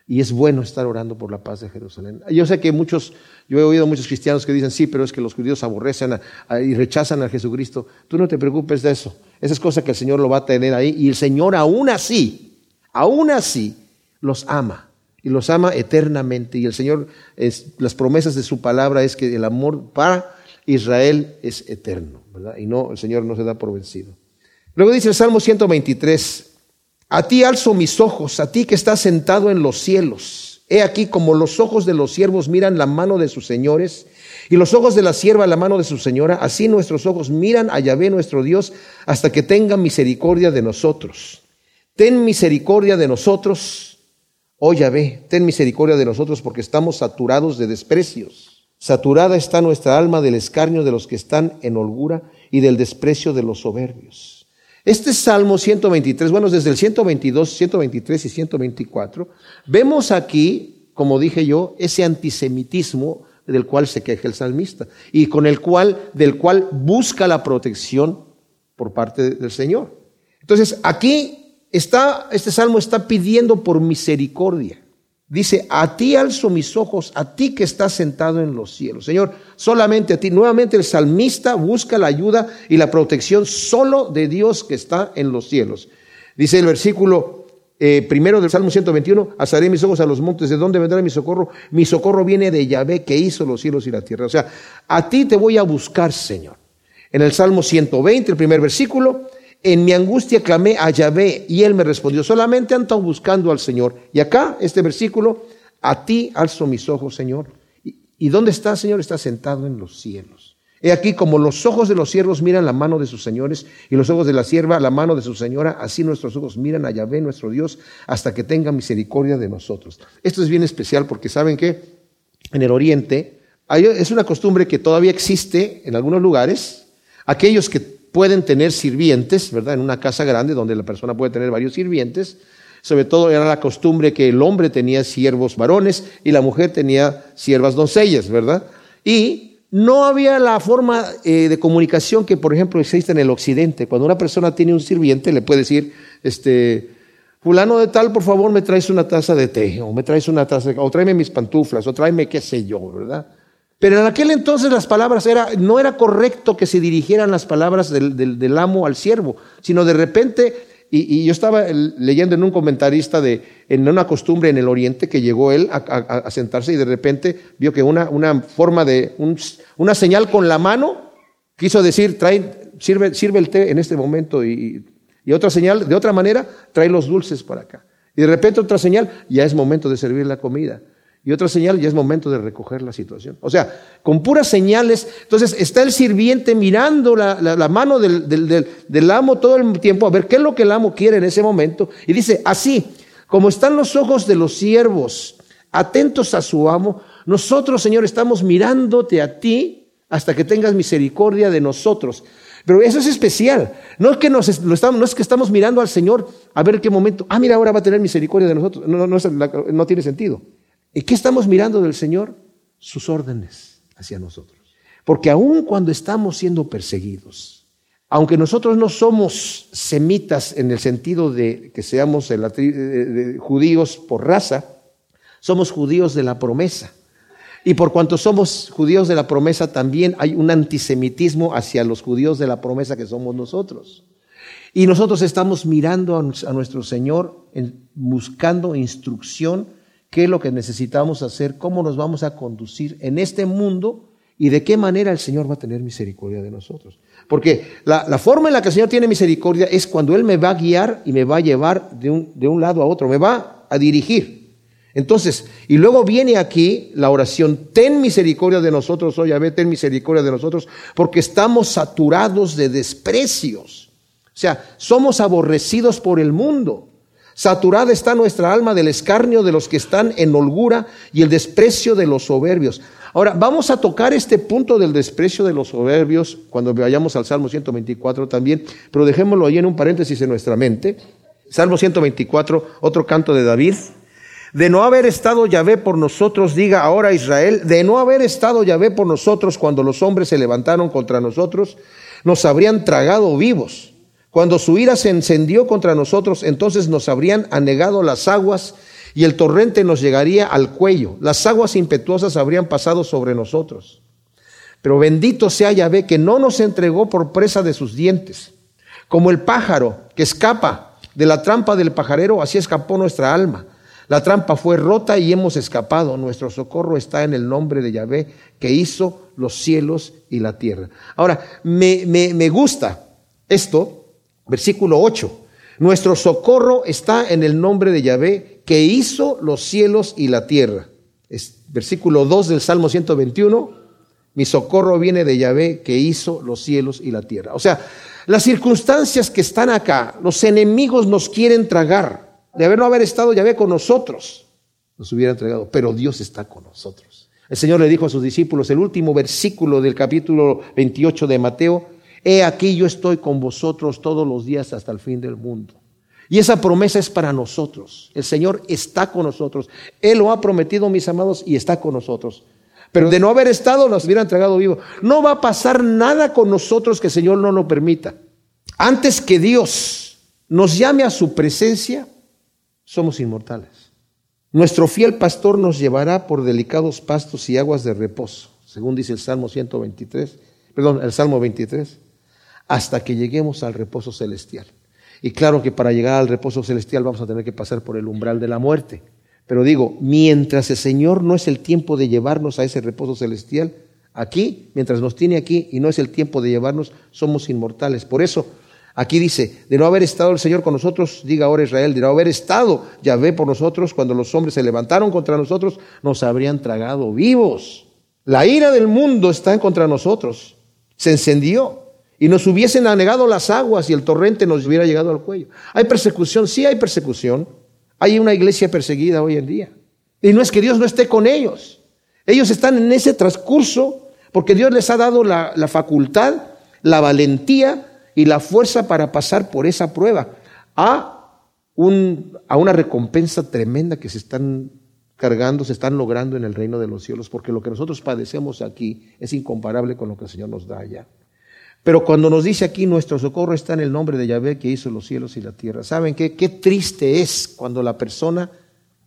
Y es bueno estar orando por la paz de Jerusalén. Yo sé que muchos, yo he oído muchos cristianos que dicen, sí, pero es que los judíos aborrecen y rechazan a Jesucristo. Tú no te preocupes de eso. Esa es cosa que el Señor lo va a tener ahí. Y el Señor aún así, aún así, los ama y los ama eternamente. Y el Señor, es, las promesas de su palabra es que el amor para Israel es eterno. Y no, el Señor no se da por vencido. Luego dice el Salmo 123, a ti alzo mis ojos, a ti que estás sentado en los cielos. He aquí como los ojos de los siervos miran la mano de sus señores y los ojos de la sierva la mano de su señora, así nuestros ojos miran a Yahvé nuestro Dios hasta que tenga misericordia de nosotros. Ten misericordia de nosotros Oh Yahvé, ten misericordia de nosotros porque estamos saturados de desprecios. Saturada está nuestra alma del escarnio de los que están en holgura y del desprecio de los soberbios. Este Salmo 123, bueno, desde el 122, 123 y 124, vemos aquí, como dije yo, ese antisemitismo del cual se queja el salmista y con el cual, del cual busca la protección por parte del Señor. Entonces, aquí está, este salmo está pidiendo por misericordia. Dice, a ti alzo mis ojos, a ti que estás sentado en los cielos. Señor, solamente a ti. Nuevamente el salmista busca la ayuda y la protección solo de Dios que está en los cielos. Dice el versículo eh, primero del Salmo 121, alzaré mis ojos a los montes, ¿de dónde vendrá mi socorro? Mi socorro viene de Yahvé que hizo los cielos y la tierra. O sea, a ti te voy a buscar, Señor. En el Salmo 120, el primer versículo, en mi angustia clamé a Yahvé y él me respondió. Solamente han estado buscando al Señor. Y acá, este versículo, a ti alzo mis ojos, Señor. ¿Y dónde está, Señor? Está sentado en los cielos. He aquí como los ojos de los siervos miran la mano de sus señores y los ojos de la sierva la mano de su señora, así nuestros ojos miran a Yahvé, nuestro Dios, hasta que tenga misericordia de nosotros. Esto es bien especial porque saben que en el oriente es una costumbre que todavía existe en algunos lugares. Aquellos que pueden tener sirvientes, ¿verdad? En una casa grande donde la persona puede tener varios sirvientes. Sobre todo era la costumbre que el hombre tenía siervos varones y la mujer tenía siervas doncellas, ¿verdad? Y no había la forma eh, de comunicación que, por ejemplo, existe en el occidente. Cuando una persona tiene un sirviente, le puede decir, este, fulano de tal, por favor, me traes una taza de té, o me traes una taza, de, o tráeme mis pantuflas, o tráeme qué sé yo, ¿verdad? Pero en aquel entonces las palabras era, no era correcto que se dirigieran las palabras del, amo al siervo, sino de repente, y, yo estaba leyendo en un comentarista de, en una costumbre en el oriente que llegó él a, sentarse y de repente vio que una, una forma de, una señal con la mano quiso decir, trae, sirve, sirve el té en este momento y, y otra señal, de otra manera, trae los dulces para acá. Y de repente otra señal, ya es momento de servir la comida y otra señal, ya es momento de recoger la situación. O sea, con puras señales, entonces está el sirviente mirando la, mano del, amo todo el tiempo a ver qué es lo que el amo quiere en ese momento. Y dice, así como están los ojos de los siervos atentos a su amo, nosotros, Señor, estamos mirándote a ti hasta que tengas misericordia de nosotros. Pero eso es especial. No es que, nos, estamos, no es que estamos mirando al Señor a ver qué momento, ah, mira, ahora va a tener misericordia de nosotros. No, no, no tiene sentido. ¿Y qué estamos mirando del Señor? Sus órdenes hacia nosotros. Porque aun cuando estamos siendo perseguidos, aunque nosotros no somos semitas en el sentido de que seamos judíos por raza, somos judíos de la promesa. Y por cuanto somos judíos de la promesa, también hay un antisemitismo hacia los judíos de la promesa que somos nosotros. Y nosotros estamos mirando a nuestro Señor, buscando instrucción qué es lo que necesitamos hacer, cómo nos vamos a conducir en este mundo y de qué manera el Señor va a tener misericordia de nosotros. Porque la, forma en la que el Señor tiene misericordia es cuando Él me va a guiar y me va a llevar de un, de un lado a otro, me va a dirigir. Entonces, y luego viene aquí la oración, ten misericordia de nosotros, oye, ve, ten misericordia de nosotros, porque estamos saturados de desprecios. O sea, somos aborrecidos por el mundo. Saturada está nuestra alma del escarnio de los que están en holgura y el desprecio de los soberbios. Ahora, vamos a tocar este punto del desprecio de los soberbios cuando vayamos al Salmo 124 también, pero dejémoslo ahí en un paréntesis en nuestra mente. Salmo 124, otro canto de David. De no haber estado Yahvé por nosotros, diga ahora Israel, de no haber estado Yahvé por nosotros cuando los hombres se levantaron contra nosotros, nos habrían tragado vivos. Cuando su ira se encendió contra nosotros, entonces nos habrían anegado las aguas y el torrente nos llegaría al cuello. Las aguas impetuosas habrían pasado sobre nosotros. Pero bendito sea Yahvé que no nos entregó por presa de sus dientes. Como el pájaro que escapa de la trampa del pajarero, así escapó nuestra alma. La trampa fue rota y hemos escapado. Nuestro socorro está en el nombre de Yahvé que hizo los cielos y la tierra. Ahora, me, me, me gusta esto Versículo 8. Nuestro socorro está en el nombre de Yahvé, que hizo los cielos y la tierra. versículo 2 del Salmo 121. Mi socorro viene de Yahvé, que hizo los cielos y la tierra. O sea, las circunstancias que están acá, los enemigos nos quieren tragar. De haber no haber estado Yahvé con nosotros, nos hubiera entregado. Pero Dios está con nosotros. El Señor le dijo a sus discípulos, el último versículo del capítulo 28 de Mateo, he aquí yo estoy con vosotros todos los días hasta el fin del mundo. Y esa promesa es para nosotros. El Señor está con nosotros. Él lo ha prometido, mis amados, y está con nosotros. Pero de no haber estado, nos hubiera entregado vivo. No va a pasar nada con nosotros que el Señor no lo permita. Antes que Dios nos llame a su presencia, somos inmortales. Nuestro fiel pastor nos llevará por delicados pastos y aguas de reposo, según dice el Salmo 123, perdón, el Salmo 23, hasta que lleguemos al reposo celestial. Y claro que para llegar al reposo celestial vamos a tener que pasar por el umbral de la muerte. Pero digo, mientras el Señor no es el tiempo de llevarnos a ese reposo celestial, aquí, mientras nos tiene aquí y no es el tiempo de llevarnos, somos inmortales. Por eso, aquí dice, de no haber estado el Señor con nosotros, diga ahora Israel, de no haber estado Yahvé por nosotros, cuando los hombres se levantaron contra nosotros, nos habrían tragado vivos. La ira del mundo está contra nosotros. Se encendió y nos hubiesen anegado las aguas y el torrente nos hubiera llegado al cuello. ¿Hay persecución? Sí hay persecución. Hay una iglesia perseguida hoy en día. Y no es que Dios no esté con ellos. Ellos están en ese transcurso porque Dios les ha dado la, facultad, la valentía y la fuerza para pasar por esa prueba a, un, a una recompensa tremenda que se están cargando, se están logrando en el reino de los cielos, porque lo que nosotros padecemos aquí es incomparable con lo que el Señor nos da allá. Pero cuando nos dice aquí nuestro socorro está en el nombre de Yahvé que hizo los cielos y la tierra. ¿Saben qué? Qué triste es cuando la persona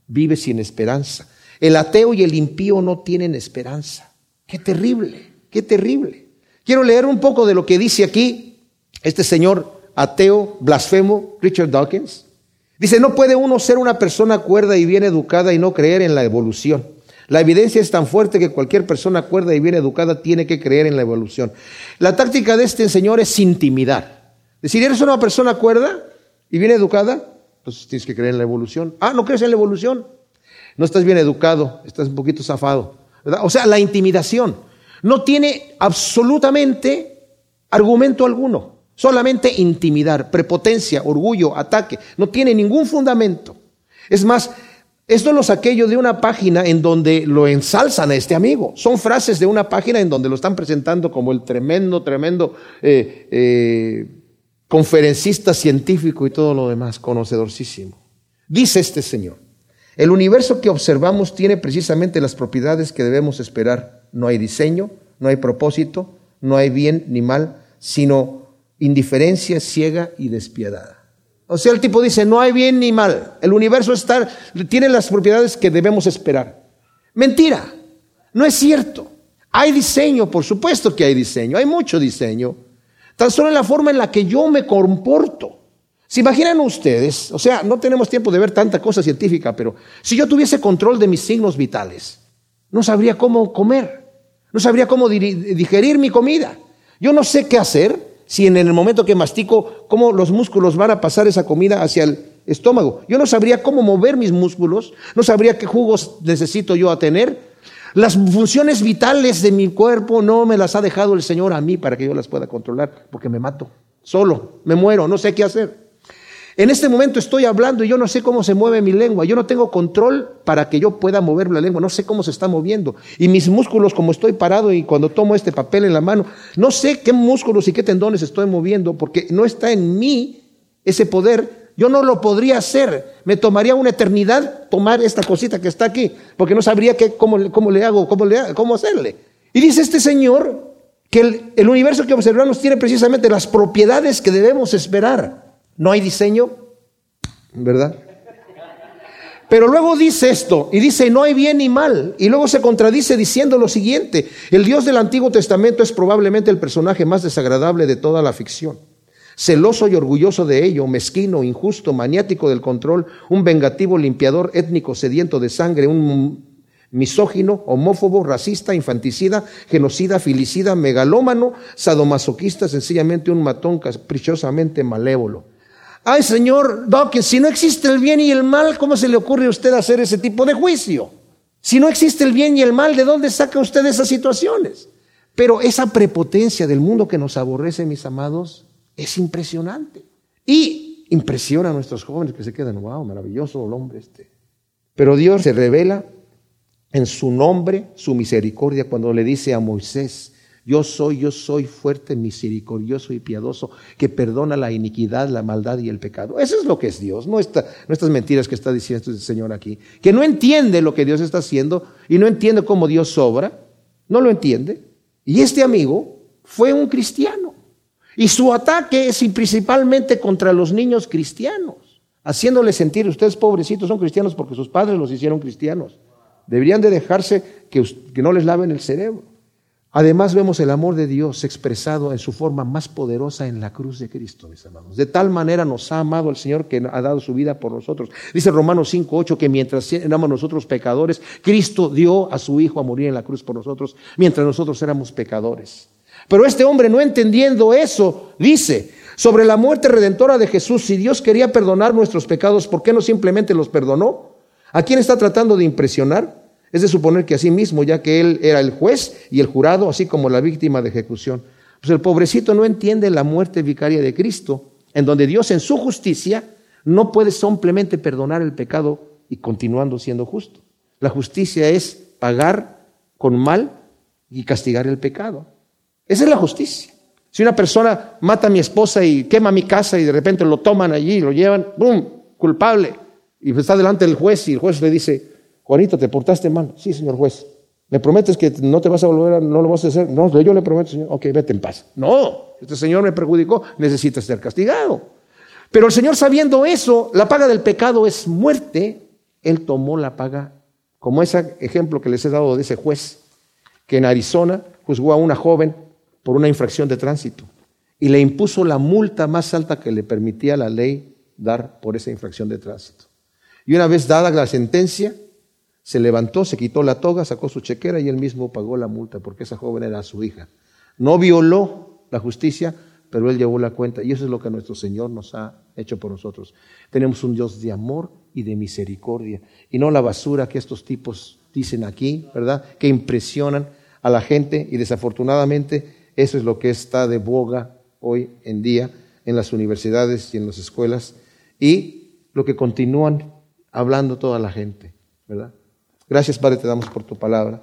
vive sin esperanza. El ateo y el impío no tienen esperanza. Qué terrible, qué terrible. Quiero leer un poco de lo que dice aquí este señor ateo, blasfemo, Richard Dawkins. Dice, no puede uno ser una persona cuerda y bien educada y no creer en la evolución. La evidencia es tan fuerte que cualquier persona cuerda y bien educada tiene que creer en la evolución. La táctica de este señor es intimidar. Decir, eres una persona cuerda y bien educada, entonces tienes que creer en la evolución. Ah, ¿no crees en la evolución? No estás bien educado, estás un poquito zafado. O sea, la intimidación no tiene absolutamente argumento alguno. Solamente intimidar, prepotencia, orgullo, ataque. No tiene ningún fundamento. Es más, esto lo saqué yo de una página en donde lo ensalzan a este amigo. Son frases de una página en donde lo están presentando como el tremendo, tremendo eh, eh, conferencista científico y todo lo demás, conocedorcísimo. Dice este señor, el universo que observamos tiene precisamente las propiedades que debemos esperar. No hay diseño, no hay propósito, no hay bien ni mal, sino indiferencia ciega y despiadada. O sea, el tipo dice, no hay bien ni mal. El universo está, tiene las propiedades que debemos esperar. Mentira, no es cierto. Hay diseño, por supuesto que hay diseño, hay mucho diseño. Tan solo en la forma en la que yo me comporto. ¿Se imaginan ustedes? O sea, no tenemos tiempo de ver tanta cosa científica, pero si yo tuviese control de mis signos vitales, no sabría cómo comer, no sabría cómo digerir mi comida. Yo no sé qué hacer si en el momento que mastico, cómo los músculos van a pasar esa comida hacia el estómago. Yo no sabría cómo mover mis músculos, no sabría qué jugos necesito yo a tener. Las funciones vitales de mi cuerpo no me las ha dejado el Señor a mí para que yo las pueda controlar, porque me mato solo, me muero, no sé qué hacer. En este momento estoy hablando y yo no sé cómo se mueve mi lengua. Yo no tengo control para que yo pueda mover la lengua. No sé cómo se está moviendo. Y mis músculos, como estoy parado y cuando tomo este papel en la mano, no sé qué músculos y qué tendones estoy moviendo porque no está en mí ese poder. Yo no lo podría hacer. Me tomaría una eternidad tomar esta cosita que está aquí porque no sabría qué, cómo, cómo le hago, cómo, le, cómo hacerle. Y dice este señor que el, el universo que observamos tiene precisamente las propiedades que debemos esperar. No hay diseño, ¿verdad? Pero luego dice esto, y dice, no hay bien ni mal, y luego se contradice diciendo lo siguiente, el Dios del Antiguo Testamento es probablemente el personaje más desagradable de toda la ficción. Celoso y orgulloso de ello, mezquino, injusto, maniático del control, un vengativo limpiador étnico sediento de sangre, un misógino, homófobo, racista, infanticida, genocida, filicida, megalómano, sadomasoquista, sencillamente un matón caprichosamente malévolo. Ay, señor Dawkins, si no existe el bien y el mal, ¿cómo se le ocurre a usted hacer ese tipo de juicio? Si no existe el bien y el mal, ¿de dónde saca usted esas situaciones? Pero esa prepotencia del mundo que nos aborrece, mis amados, es impresionante. Y impresiona a nuestros jóvenes que se quedan, wow, maravilloso el hombre este. Pero Dios se revela en su nombre, su misericordia, cuando le dice a Moisés, yo soy, yo soy fuerte, misericordioso y piadoso, que perdona la iniquidad, la maldad y el pecado. Eso es lo que es Dios, no, estas mentiras que está diciendo este Señor aquí. Que no entiende lo que Dios está haciendo y no entiende cómo Dios sobra, no lo entiende. Y este amigo fue un cristiano. Y su ataque es principalmente contra los niños cristianos. haciéndoles sentir, ustedes pobrecitos son cristianos porque sus padres los hicieron cristianos. Deberían de dejarse que, que no les laven el cerebro. Además vemos el amor de Dios expresado en su forma más poderosa en la cruz de Cristo, mis hermanos. De tal manera nos ha amado el Señor que ha dado su vida por nosotros. Dice Romanos 5.8 que mientras éramos nosotros pecadores, Cristo dio a su Hijo a morir en la cruz por nosotros, mientras nosotros éramos pecadores. Pero este hombre no entendiendo eso, dice, sobre la muerte redentora de Jesús, si Dios quería perdonar nuestros pecados, ¿por qué no simplemente los perdonó? ¿A quién está tratando de impresionar? Es de suponer que así mismo, ya que él era el juez y el jurado, así como la víctima de ejecución. Pues el pobrecito no entiende la muerte vicaria de Cristo, en donde Dios en su justicia no puede simplemente perdonar el pecado y continuando siendo justo. La justicia es pagar con mal y castigar el pecado. Esa es la justicia. Si una persona mata a mi esposa y quema mi casa y de repente lo toman allí lo llevan, ¡bum! culpable. Y está delante del juez y el juez le dice, Juanito, ¿te portaste mal? Sí, señor juez. ¿Me prometes que no te vas a volver a, no lo vas a hacer? No, yo le prometo, señor. Ok, vete en paz. No, este señor me perjudicó, necesita ser castigado. Pero el Señor sabiendo eso, la paga del pecado es muerte, Él tomó la paga, como ese ejemplo que les he dado de ese juez, que en Arizona juzgó a una joven por una infracción de tránsito y le impuso la multa más alta que le permitía la ley dar por esa infracción de tránsito. Y una vez dada la sentencia, se levantó, se quitó la toga, sacó su chequera y él mismo pagó la multa porque esa joven era su hija. No violó la justicia, pero él llevó la cuenta y eso es lo que nuestro Señor nos ha hecho por nosotros. Tenemos un Dios de amor y de misericordia y no la basura que estos tipos dicen aquí, ¿verdad? Que impresionan a la gente y desafortunadamente eso es lo que está de boga hoy en día en las universidades y en las escuelas y lo que continúan hablando toda la gente, ¿verdad? Gracias, Padre, te damos por tu palabra.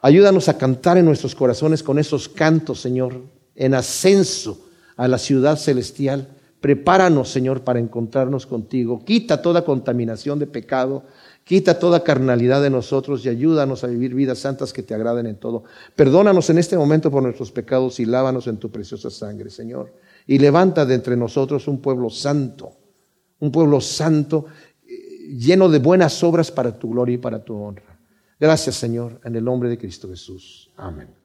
Ayúdanos a cantar en nuestros corazones con esos cantos, Señor, en ascenso a la ciudad celestial. Prepáranos, Señor, para encontrarnos contigo. Quita toda contaminación de pecado, quita toda carnalidad de nosotros y ayúdanos a vivir vidas santas que te agraden en todo. Perdónanos en este momento por nuestros pecados y lávanos en tu preciosa sangre, Señor. Y levanta de entre nosotros un pueblo santo, un pueblo santo lleno de buenas obras para tu gloria y para tu honra. Gracias, Señor, en el nombre de Cristo Jesús. Amén.